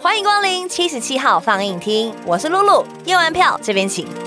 欢迎光临七十七号放映厅我是露露验完票这边请。